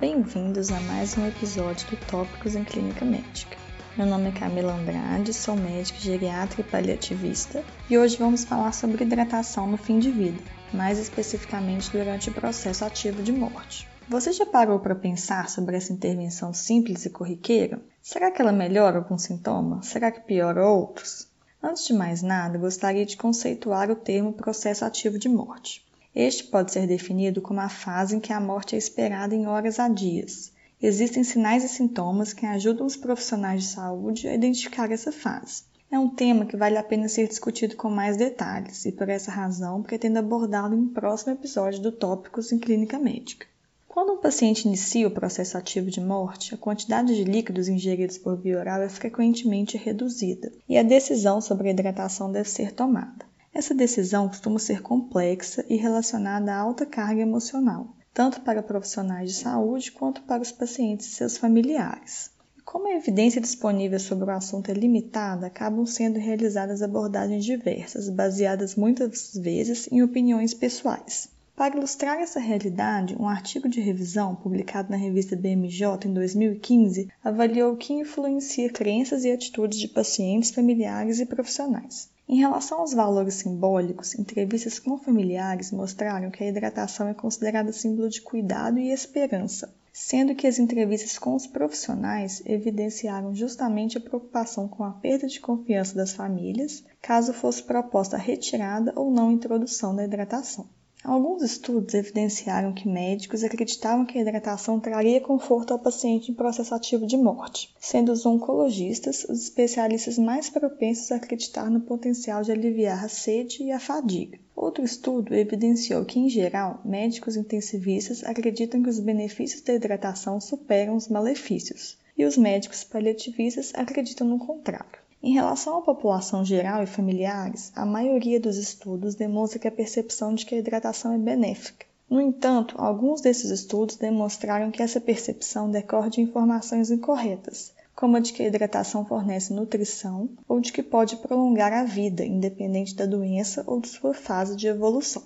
Bem-vindos a mais um episódio do Tópicos em Clínica Médica. Meu nome é Camila Andrade, sou médica geriatra e paliativista e hoje vamos falar sobre hidratação no fim de vida, mais especificamente durante o processo ativo de morte. Você já parou para pensar sobre essa intervenção simples e corriqueira? Será que ela melhora algum sintoma? Será que piora outros? Antes de mais nada, gostaria de conceituar o termo processo ativo de morte. Este pode ser definido como a fase em que a morte é esperada em horas a dias. Existem sinais e sintomas que ajudam os profissionais de saúde a identificar essa fase. É um tema que vale a pena ser discutido com mais detalhes e, por essa razão, pretendo abordá-lo em um próximo episódio do Tópicos em Clínica Médica. Quando um paciente inicia o processo ativo de morte, a quantidade de líquidos ingeridos por via oral é frequentemente reduzida e a decisão sobre a hidratação deve ser tomada. Essa decisão costuma ser complexa e relacionada a alta carga emocional, tanto para profissionais de saúde quanto para os pacientes e seus familiares. Como a evidência disponível sobre o assunto é limitada, acabam sendo realizadas abordagens diversas, baseadas muitas vezes em opiniões pessoais. Para ilustrar essa realidade, um artigo de revisão publicado na revista BMJ em 2015 avaliou o que influencia crenças e atitudes de pacientes, familiares e profissionais. Em relação aos valores simbólicos, entrevistas com familiares mostraram que a hidratação é considerada símbolo de cuidado e esperança, sendo que as entrevistas com os profissionais evidenciaram justamente a preocupação com a perda de confiança das famílias, caso fosse proposta a retirada ou não introdução da hidratação. Alguns estudos evidenciaram que médicos acreditavam que a hidratação traria conforto ao paciente em processo ativo de morte, sendo os oncologistas os especialistas mais propensos a acreditar no potencial de aliviar a sede e a fadiga. Outro estudo evidenciou que, em geral, médicos intensivistas acreditam que os benefícios da hidratação superam os malefícios, e os médicos paliativistas acreditam no contrário. Em relação à população geral e familiares, a maioria dos estudos demonstra que a percepção de que a hidratação é benéfica. No entanto, alguns desses estudos demonstraram que essa percepção decorre de informações incorretas, como a de que a hidratação fornece nutrição ou de que pode prolongar a vida, independente da doença ou de sua fase de evolução.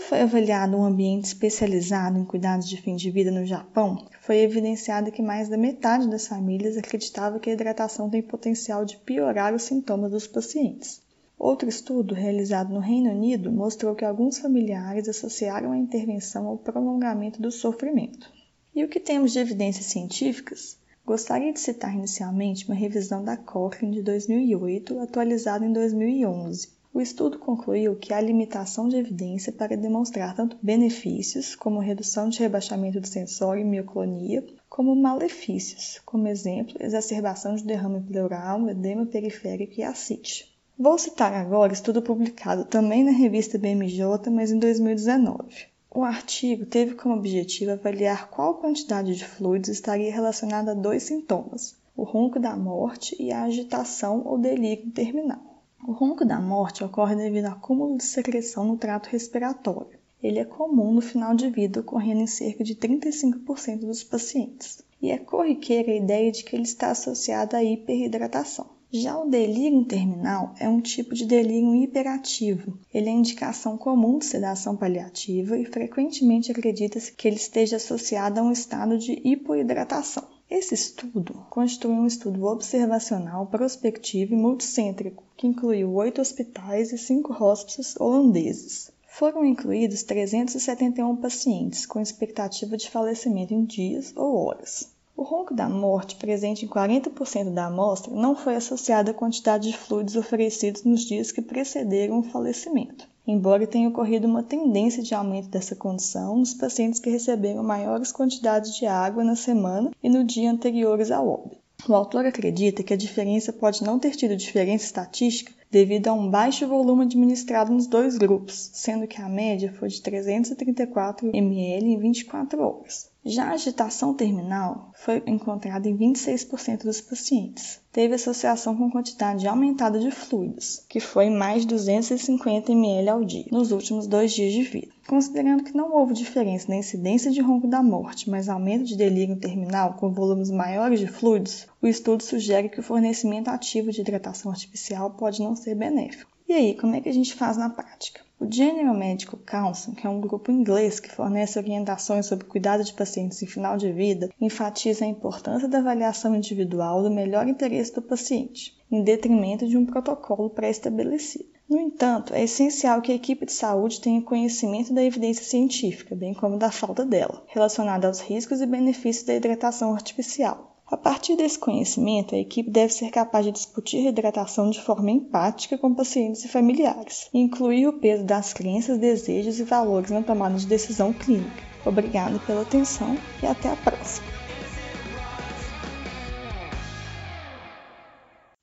Quando foi avaliado um ambiente especializado em cuidados de fim de vida no Japão, foi evidenciado que mais da metade das famílias acreditava que a hidratação tem potencial de piorar os sintomas dos pacientes. Outro estudo, realizado no Reino Unido, mostrou que alguns familiares associaram a intervenção ao prolongamento do sofrimento. E o que temos de evidências científicas? Gostaria de citar inicialmente uma revisão da Cochrane de 2008, atualizada em 2011 o estudo concluiu que há limitação de evidência para demonstrar tanto benefícios, como redução de rebaixamento do sensório e mioclonia, como malefícios, como exemplo, exacerbação de derrame pleural, edema periférico e ascite. Vou citar agora estudo publicado também na revista BMJ, mas em 2019. O artigo teve como objetivo avaliar qual quantidade de fluidos estaria relacionada a dois sintomas, o ronco da morte e a agitação ou delírio terminal. O ronco da morte ocorre devido ao acúmulo de secreção no trato respiratório. Ele é comum no final de vida, ocorrendo em cerca de 35% dos pacientes. E é corriqueira a ideia de que ele está associado à hiperidratação. Já o delírio terminal é um tipo de delírio hiperativo. Ele é indicação comum de sedação paliativa e frequentemente acredita-se que ele esteja associado a um estado de hipoidratação. Esse estudo constitui um estudo observacional, prospectivo e multicêntrico, que incluiu oito hospitais e cinco hospices holandeses. Foram incluídos 371 pacientes com expectativa de falecimento em dias ou horas. O ronco da morte, presente em 40% da amostra, não foi associado à quantidade de fluidos oferecidos nos dias que precederam o falecimento embora tenha ocorrido uma tendência de aumento dessa condição nos pacientes que receberam maiores quantidades de água na semana e no dia anteriores ao óbito. O autor acredita que a diferença pode não ter tido diferença estatística devido a um baixo volume administrado nos dois grupos, sendo que a média foi de 334 ml em 24 horas. Já a agitação terminal foi encontrada em 26% dos pacientes. Teve associação com quantidade aumentada de fluidos, que foi mais de 250 ml ao dia, nos últimos dois dias de vida. Considerando que não houve diferença na incidência de ronco da morte, mas aumento de delírio terminal com volumes maiores de fluidos, o estudo sugere que o fornecimento ativo de hidratação artificial pode não ser benéfico. E aí, como é que a gente faz na prática? O General Medical Council, que é um grupo inglês que fornece orientações sobre cuidado de pacientes em final de vida, enfatiza a importância da avaliação individual do melhor interesse do paciente, em detrimento de um protocolo pré-estabelecido. No entanto, é essencial que a equipe de saúde tenha conhecimento da evidência científica, bem como da falta dela, relacionada aos riscos e benefícios da hidratação artificial. A partir desse conhecimento, a equipe deve ser capaz de discutir a hidratação de forma empática com pacientes e familiares, e incluir o peso das crenças, desejos e valores na tomada de decisão clínica. Obrigado pela atenção e até a próxima.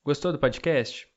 Gostou do podcast?